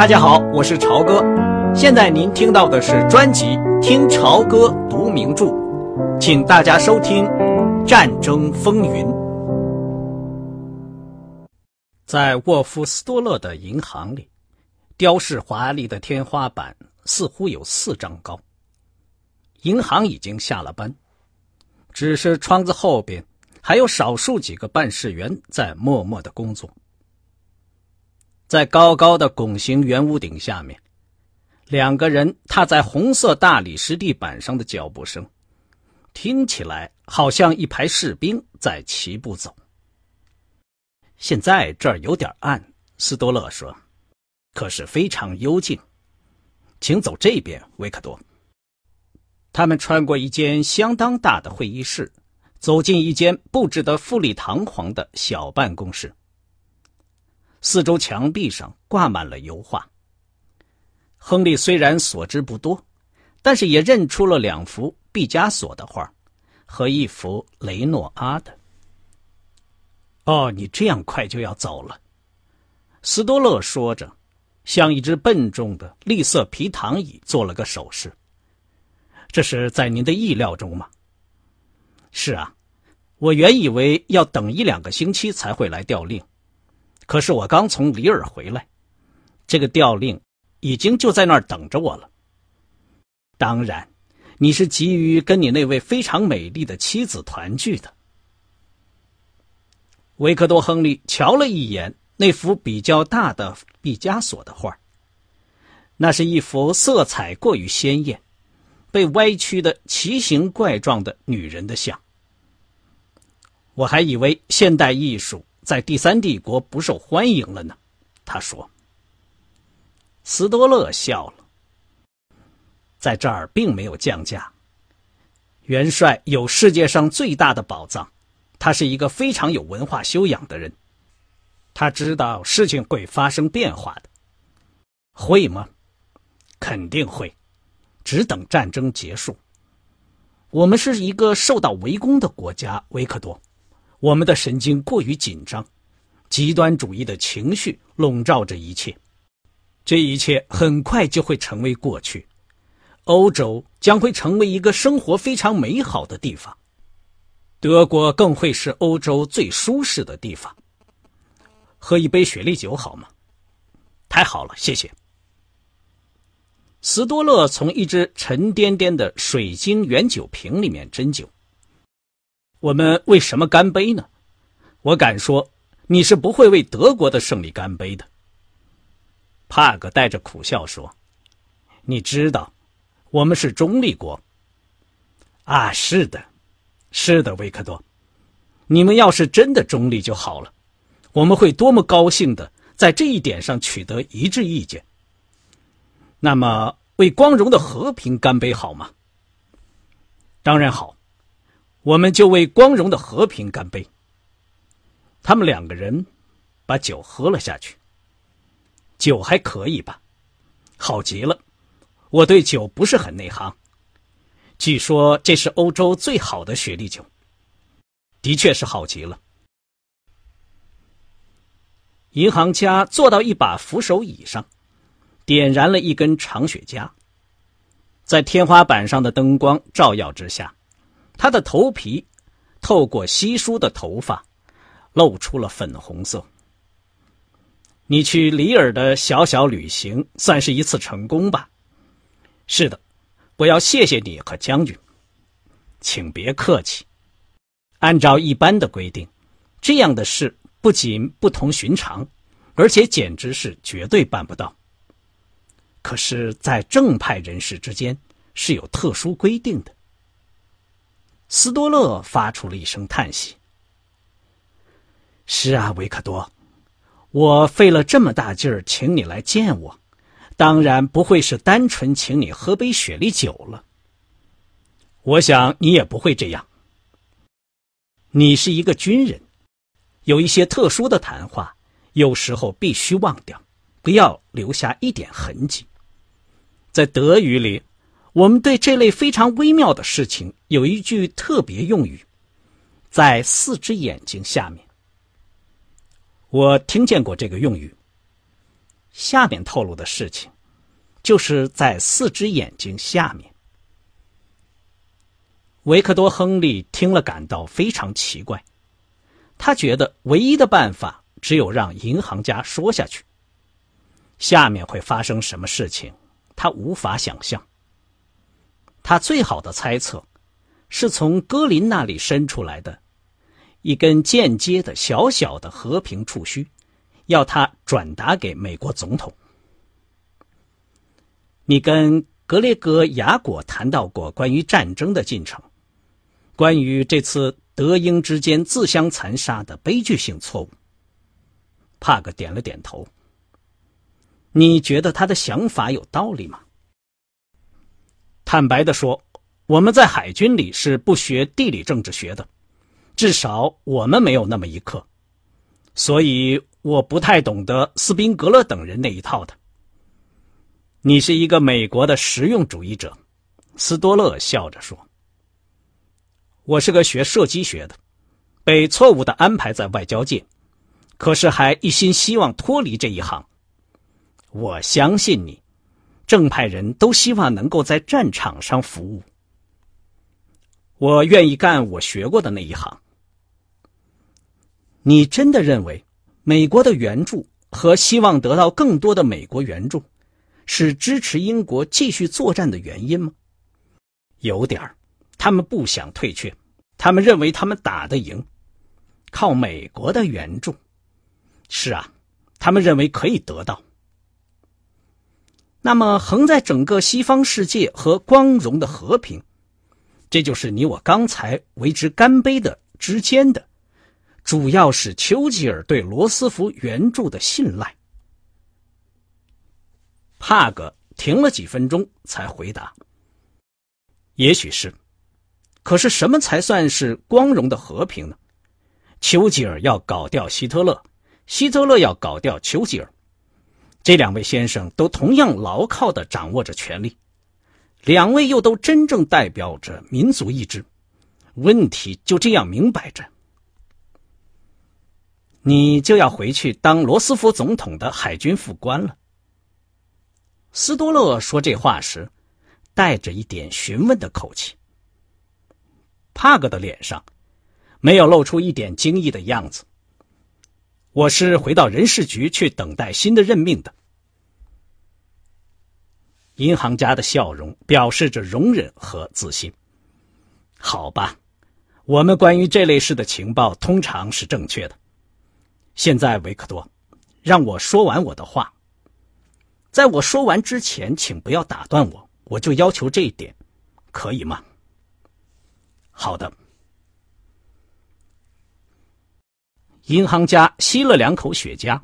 大家好，我是朝哥。现在您听到的是专辑《听朝歌读名著》，请大家收听《战争风云》。在沃夫斯多勒的银行里，雕饰华丽的天花板似乎有四丈高。银行已经下了班，只是窗子后边还有少数几个办事员在默默的工作。在高高的拱形圆屋顶下面，两个人踏在红色大理石地板上的脚步声，听起来好像一排士兵在齐步走。现在这儿有点暗，斯多勒说，可是非常幽静。请走这边，维克多。他们穿过一间相当大的会议室，走进一间布置得富丽堂皇的小办公室。四周墙壁上挂满了油画。亨利虽然所知不多，但是也认出了两幅毕加索的画，和一幅雷诺阿的。哦，你这样快就要走了，斯多勒说着，向一只笨重的绿色皮躺椅做了个手势。这是在您的意料中吗？是啊，我原以为要等一两个星期才会来调令。可是我刚从里尔回来，这个调令已经就在那儿等着我了。当然，你是急于跟你那位非常美丽的妻子团聚的。维克多·亨利瞧了一眼那幅比较大的毕加索的画，那是一幅色彩过于鲜艳、被歪曲的奇形怪状的女人的像。我还以为现代艺术。在第三帝国不受欢迎了呢，他说。斯多勒笑了。在这儿并没有降价。元帅有世界上最大的宝藏，他是一个非常有文化修养的人，他知道事情会发生变化的。会吗？肯定会，只等战争结束。我们是一个受到围攻的国家，维克多。我们的神经过于紧张，极端主义的情绪笼罩着一切，这一切很快就会成为过去。欧洲将会成为一个生活非常美好的地方，德国更会是欧洲最舒适的地方。喝一杯雪莉酒好吗？太好了，谢谢。斯多勒从一只沉甸甸的水晶圆酒瓶里面斟酒。我们为什么干杯呢？我敢说，你是不会为德国的胜利干杯的。帕格带着苦笑说：“你知道，我们是中立国。”啊，是的，是的，维克多，你们要是真的中立就好了，我们会多么高兴的在这一点上取得一致意见。那么，为光荣的和平干杯好吗？当然好。我们就为光荣的和平干杯。他们两个人把酒喝了下去。酒还可以吧，好极了。我对酒不是很内行，据说这是欧洲最好的雪莉酒，的确是好极了。银行家坐到一把扶手椅上，点燃了一根长雪茄，在天花板上的灯光照耀之下。他的头皮透过稀疏的头发，露出了粉红色。你去里尔的小小旅行算是一次成功吧？是的，我要谢谢你和将军，请别客气。按照一般的规定，这样的事不仅不同寻常，而且简直是绝对办不到。可是，在正派人士之间是有特殊规定的。斯多勒发出了一声叹息。“是啊，维克多，我费了这么大劲儿请你来见我，当然不会是单纯请你喝杯雪莉酒了。我想你也不会这样。你是一个军人，有一些特殊的谈话，有时候必须忘掉，不要留下一点痕迹。在德语里。”我们对这类非常微妙的事情有一句特别用语，在四只眼睛下面。我听见过这个用语。下面透露的事情，就是在四只眼睛下面。维克多·亨利听了，感到非常奇怪。他觉得唯一的办法只有让银行家说下去。下面会发生什么事情，他无法想象。他最好的猜测，是从戈林那里伸出来的一根间接的小小的和平触须。要他转达给美国总统。你跟格雷格·雅果谈到过关于战争的进程，关于这次德英之间自相残杀的悲剧性错误。帕格点了点头。你觉得他的想法有道理吗？坦白的说，我们在海军里是不学地理政治学的，至少我们没有那么一课，所以。我不太懂得斯宾格勒等人那一套的。你是一个美国的实用主义者，斯多勒笑着说。我是个学射击学的，被错误的安排在外交界，可是还一心希望脱离这一行。我相信你，正派人都希望能够在战场上服务。我愿意干我学过的那一行。你真的认为？美国的援助和希望得到更多的美国援助，是支持英国继续作战的原因吗？有点儿，他们不想退却，他们认为他们打得赢，靠美国的援助。是啊，他们认为可以得到。那么，横在整个西方世界和光荣的和平，这就是你我刚才为之干杯的之间的。主要是丘吉尔对罗斯福援助的信赖。帕格停了几分钟才回答：“也许是，可是什么才算是光荣的和平呢？丘吉尔要搞掉希特勒，希特勒要搞掉丘吉尔，这两位先生都同样牢靠的掌握着权力，两位又都真正代表着民族意志。问题就这样明摆着。”你就要回去当罗斯福总统的海军副官了。斯多勒说这话时，带着一点询问的口气。帕格的脸上没有露出一点惊异的样子。我是回到人事局去等待新的任命的。银行家的笑容表示着容忍和自信。好吧，我们关于这类事的情报通常是正确的。现在，维克多，让我说完我的话。在我说完之前，请不要打断我。我就要求这一点，可以吗？好的。银行家吸了两口雪茄。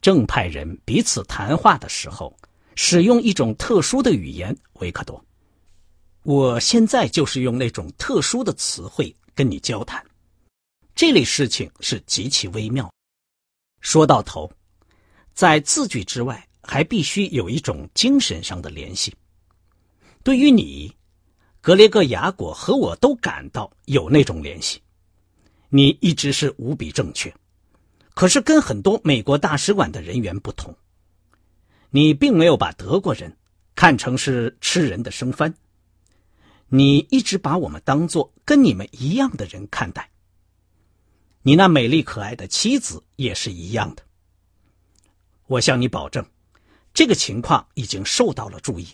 正派人彼此谈话的时候，使用一种特殊的语言，维克多。我现在就是用那种特殊的词汇跟你交谈。这类事情是极其微妙。说到头，在字句之外，还必须有一种精神上的联系。对于你，格雷戈雅果和我都感到有那种联系。你一直是无比正确，可是跟很多美国大使馆的人员不同，你并没有把德国人看成是吃人的生番。你一直把我们当做跟你们一样的人看待。你那美丽可爱的妻子也是一样的。我向你保证，这个情况已经受到了注意。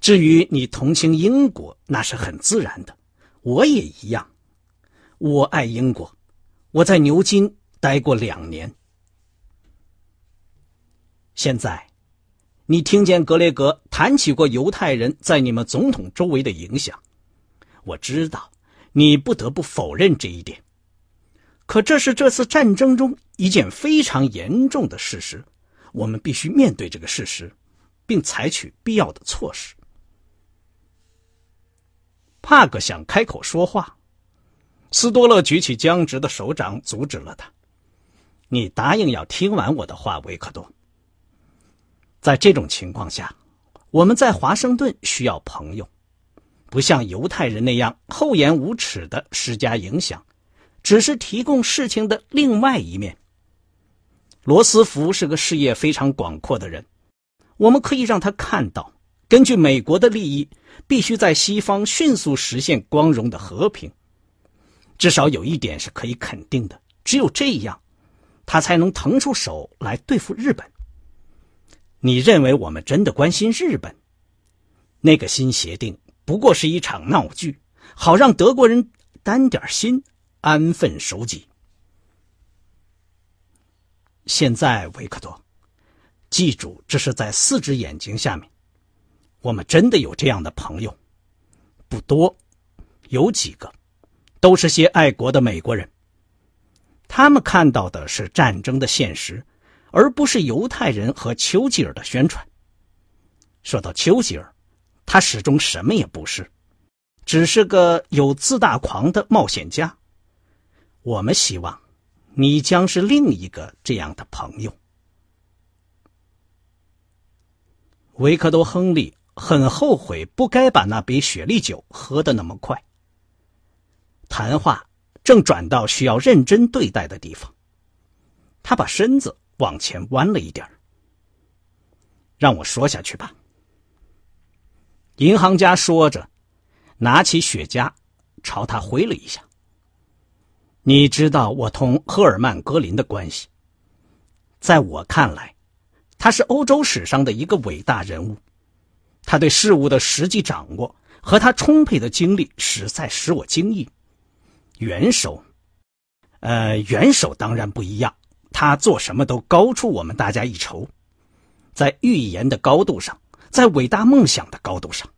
至于你同情英国，那是很自然的，我也一样。我爱英国，我在牛津待过两年。现在，你听见格雷格谈起过犹太人在你们总统周围的影响，我知道你不得不否认这一点。可这是这次战争中一件非常严重的事实，我们必须面对这个事实，并采取必要的措施。帕格想开口说话，斯多勒举起僵直的手掌阻止了他。你答应要听完我的话，维克多。在这种情况下，我们在华盛顿需要朋友，不像犹太人那样厚颜无耻的施加影响。只是提供事情的另外一面。罗斯福是个事业非常广阔的人，我们可以让他看到，根据美国的利益，必须在西方迅速实现光荣的和平。至少有一点是可以肯定的：只有这样，他才能腾出手来对付日本。你认为我们真的关心日本？那个新协定不过是一场闹剧，好让德国人担点心，安分守己。现在，维克多，记住，这是在四只眼睛下面。我们真的有这样的朋友，不多，有几个，都是些爱国的美国人。他们看到的是战争的现实，而不是犹太人和丘吉尔的宣传。说到丘吉尔，他始终什么也不是，只是个有自大狂的冒险家。我们希望。你将是另一个这样的朋友。维克多·亨利很后悔不该把那杯雪莉酒喝得那么快。谈话正转到需要认真对待的地方，他把身子往前弯了一点让我说下去吧。银行家说着，拿起雪茄，朝他挥了一下。你知道我同赫尔曼·格林的关系，在我看来，他是欧洲史上的一个伟大人物。他对事物的实际掌握和他充沛的经历，实在使我惊异。元首，呃，元首当然不一样，他做什么都高出我们大家一筹，在预言的高度上，在伟大梦想的高度上。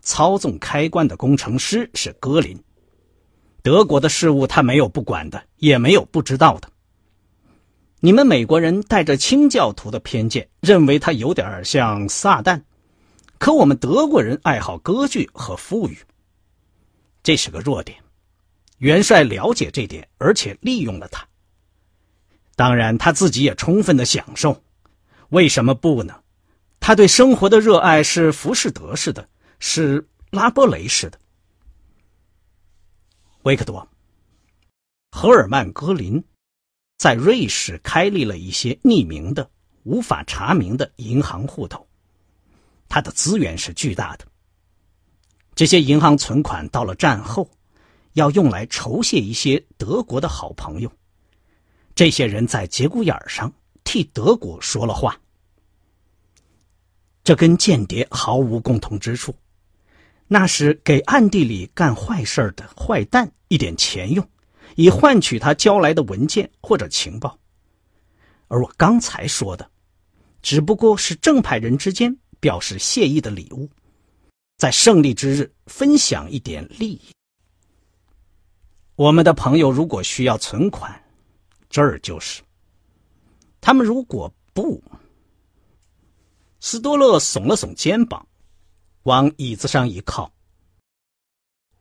操纵开关的工程师是格林。德国的事物他没有不管的，也没有不知道的。你们美国人带着清教徒的偏见，认为他有点像撒旦，可我们德国人爱好歌剧和富裕，这是个弱点。元帅了解这点，而且利用了他。当然，他自己也充分的享受。为什么不呢？他对生活的热爱是浮士德式的，是拉波雷式的。维克多·赫尔曼·格林在瑞士开立了一些匿名的、无法查明的银行户头，他的资源是巨大的。这些银行存款到了战后，要用来酬谢一些德国的好朋友。这些人在节骨眼上替德国说了话，这跟间谍毫无共同之处。那是给暗地里干坏事的坏蛋一点钱用，以换取他交来的文件或者情报。而我刚才说的，只不过是正派人之间表示谢意的礼物，在胜利之日分享一点利益。我们的朋友如果需要存款，这儿就是；他们如果不，斯多勒耸了耸肩膀。往椅子上一靠。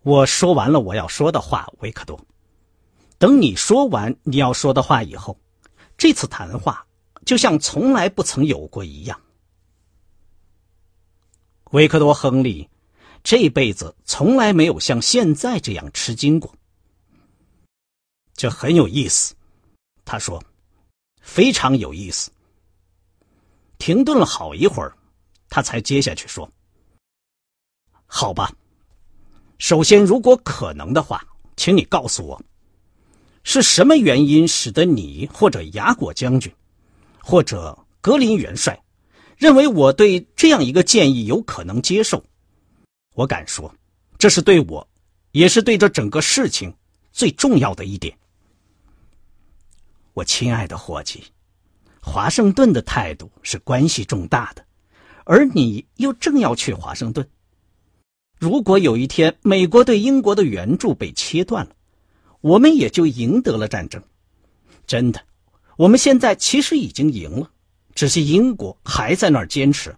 我说完了我要说的话，维克多。等你说完你要说的话以后，这次谈话就像从来不曾有过一样。维克多·亨利这辈子从来没有像现在这样吃惊过。这很有意思，他说，非常有意思。停顿了好一会儿，他才接下去说。好吧，首先，如果可能的话，请你告诉我，是什么原因使得你或者雅果将军，或者格林元帅，认为我对这样一个建议有可能接受？我敢说，这是对我，也是对这整个事情最重要的一点。我亲爱的伙计，华盛顿的态度是关系重大的，而你又正要去华盛顿。如果有一天美国对英国的援助被切断了，我们也就赢得了战争。真的，我们现在其实已经赢了，只是英国还在那儿坚持，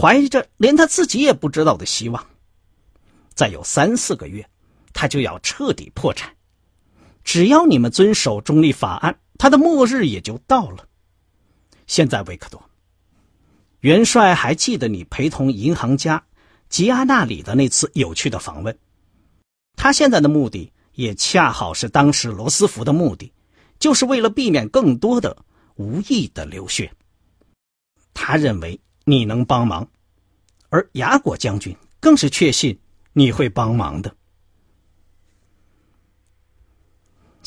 怀着连他自己也不知道的希望。再有三四个月，他就要彻底破产。只要你们遵守中立法案，他的末日也就到了。现在，维克多元帅还记得你陪同银行家。吉阿那里的那次有趣的访问，他现在的目的也恰好是当时罗斯福的目的，就是为了避免更多的无意的流血。他认为你能帮忙，而雅果将军更是确信你会帮忙的。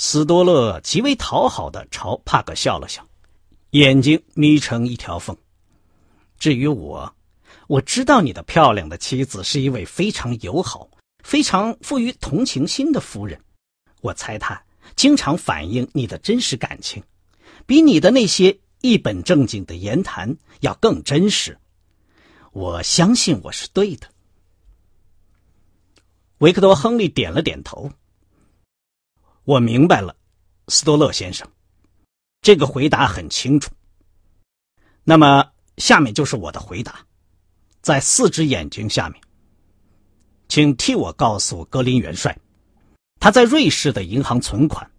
斯多勒极为讨好的朝帕克笑了笑，眼睛眯成一条缝。至于我，我知道你的漂亮的妻子是一位非常友好、非常富于同情心的夫人。我猜她经常反映你的真实感情，比你的那些一本正经的言谈要更真实。我相信我是对的。维克多·亨利点了点头。我明白了，斯多勒先生，这个回答很清楚。那么，下面就是我的回答，在四只眼睛下面，请替我告诉格林元帅，他在瑞士的银行存款，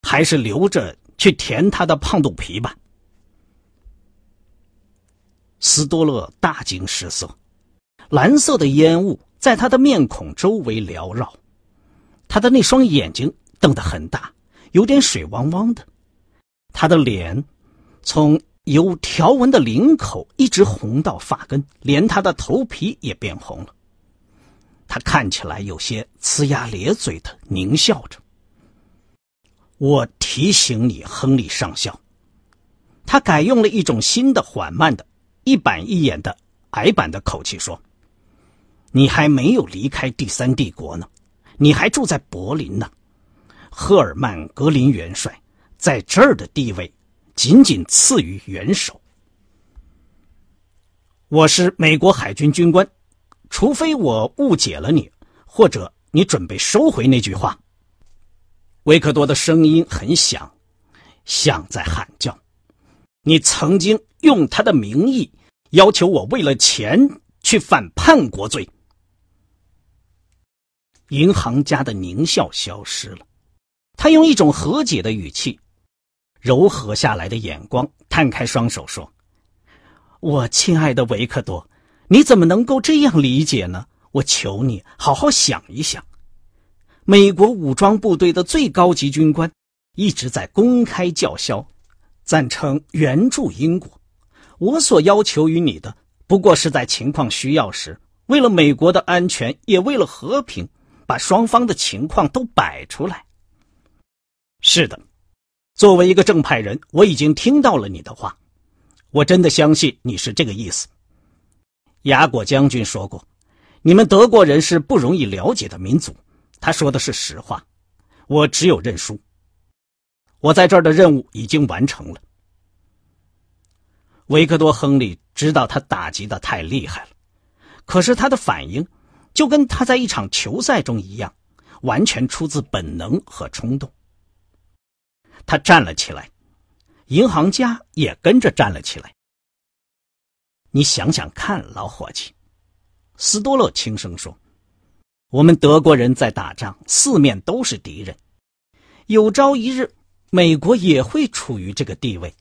还是留着去填他的胖肚皮吧。斯多勒大惊失色，蓝色的烟雾在他的面孔周围缭绕，他的那双眼睛。瞪得很大，有点水汪汪的。他的脸从有条纹的领口一直红到发根，连他的头皮也变红了。他看起来有些呲牙咧嘴的狞笑着。我提醒你，亨利上校，他改用了一种新的、缓慢的、一板一眼的矮板的口气说：“你还没有离开第三帝国呢，你还住在柏林呢。”赫尔曼·格林元帅在这儿的地位，仅仅次于元首。我是美国海军军官，除非我误解了你，或者你准备收回那句话。维克多的声音很响，像在喊叫。你曾经用他的名义要求我为了钱去犯叛国罪。银行家的狞笑消失了。他用一种和解的语气，柔和下来的眼光，摊开双手说：“我亲爱的维克多，你怎么能够这样理解呢？我求你好好想一想。美国武装部队的最高级军官一直在公开叫嚣，赞成援助英国。我所要求于你的，不过是在情况需要时，为了美国的安全，也为了和平，把双方的情况都摆出来。”是的，作为一个正派人，我已经听到了你的话，我真的相信你是这个意思。雅果将军说过，你们德国人是不容易了解的民族，他说的是实话。我只有认输。我在这儿的任务已经完成了。维克多·亨利知道他打击的太厉害了，可是他的反应就跟他在一场球赛中一样，完全出自本能和冲动。他站了起来，银行家也跟着站了起来。你想想看，老伙计，斯多勒轻声说：“我们德国人在打仗，四面都是敌人。有朝一日，美国也会处于这个地位。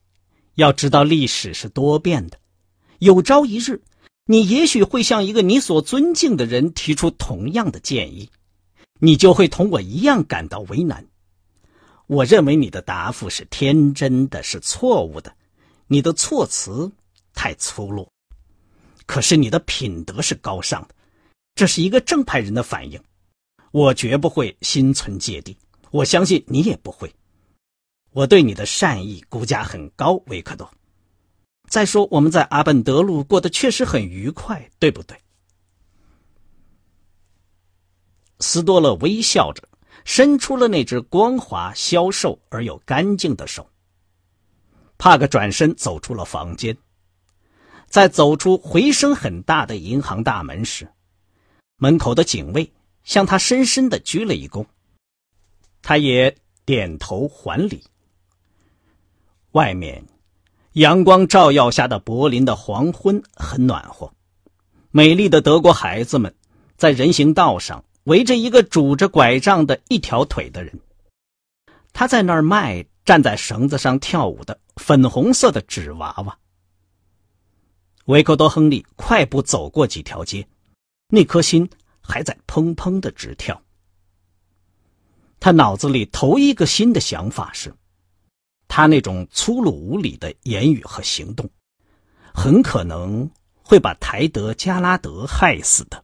要知道，历史是多变的。有朝一日，你也许会向一个你所尊敬的人提出同样的建议，你就会同我一样感到为难。”我认为你的答复是天真的，是错误的，你的措辞太粗鲁。可是你的品德是高尚的，这是一个正派人的反应。我绝不会心存芥蒂，我相信你也不会。我对你的善意估价很高，维克多。再说我们在阿本德路过得确实很愉快，对不对？斯多勒微笑着。伸出了那只光滑、消瘦而又干净的手。帕克转身走出了房间，在走出回声很大的银行大门时，门口的警卫向他深深的鞠了一躬，他也点头还礼。外面，阳光照耀下的柏林的黄昏很暖和，美丽的德国孩子们在人行道上。围着一个拄着拐杖的一条腿的人，他在那儿卖站在绳子上跳舞的粉红色的纸娃娃。维克多·亨利快步走过几条街，那颗心还在砰砰的直跳。他脑子里头一个新的想法是：他那种粗鲁无礼的言语和行动，很可能会把台德加拉德害死的。